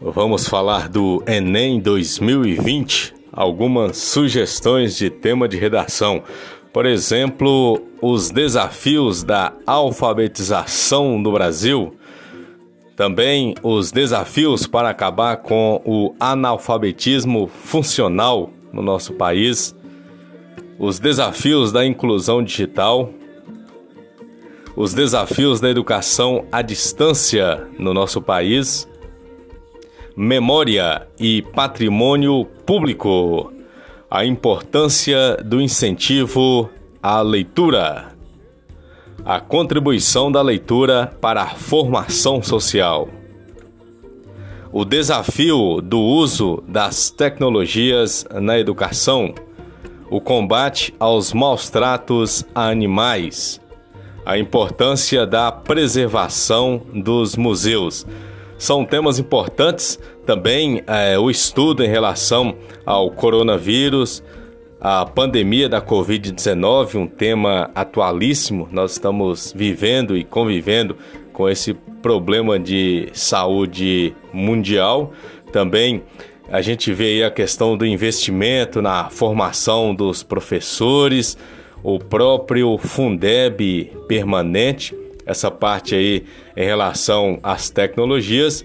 Vamos falar do Enem 2020, algumas sugestões de tema de redação. Por exemplo, os desafios da alfabetização do Brasil. Também os desafios para acabar com o analfabetismo funcional no nosso país. Os desafios da inclusão digital. Os desafios da educação à distância no nosso país Memória e Patrimônio Público. A importância do incentivo à leitura. A contribuição da leitura para a formação social. O desafio do uso das tecnologias na educação. O combate aos maus tratos a animais. A importância da preservação dos museus são temas importantes também é, o estudo em relação ao coronavírus, a pandemia da Covid-19, um tema atualíssimo. Nós estamos vivendo e convivendo com esse problema de saúde mundial. Também a gente vê a questão do investimento na formação dos professores, o próprio Fundeb permanente essa parte aí em relação às tecnologias.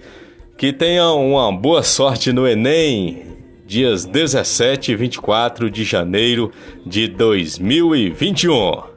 Que tenham uma boa sorte no Enem, dias 17 e 24 de janeiro de 2021.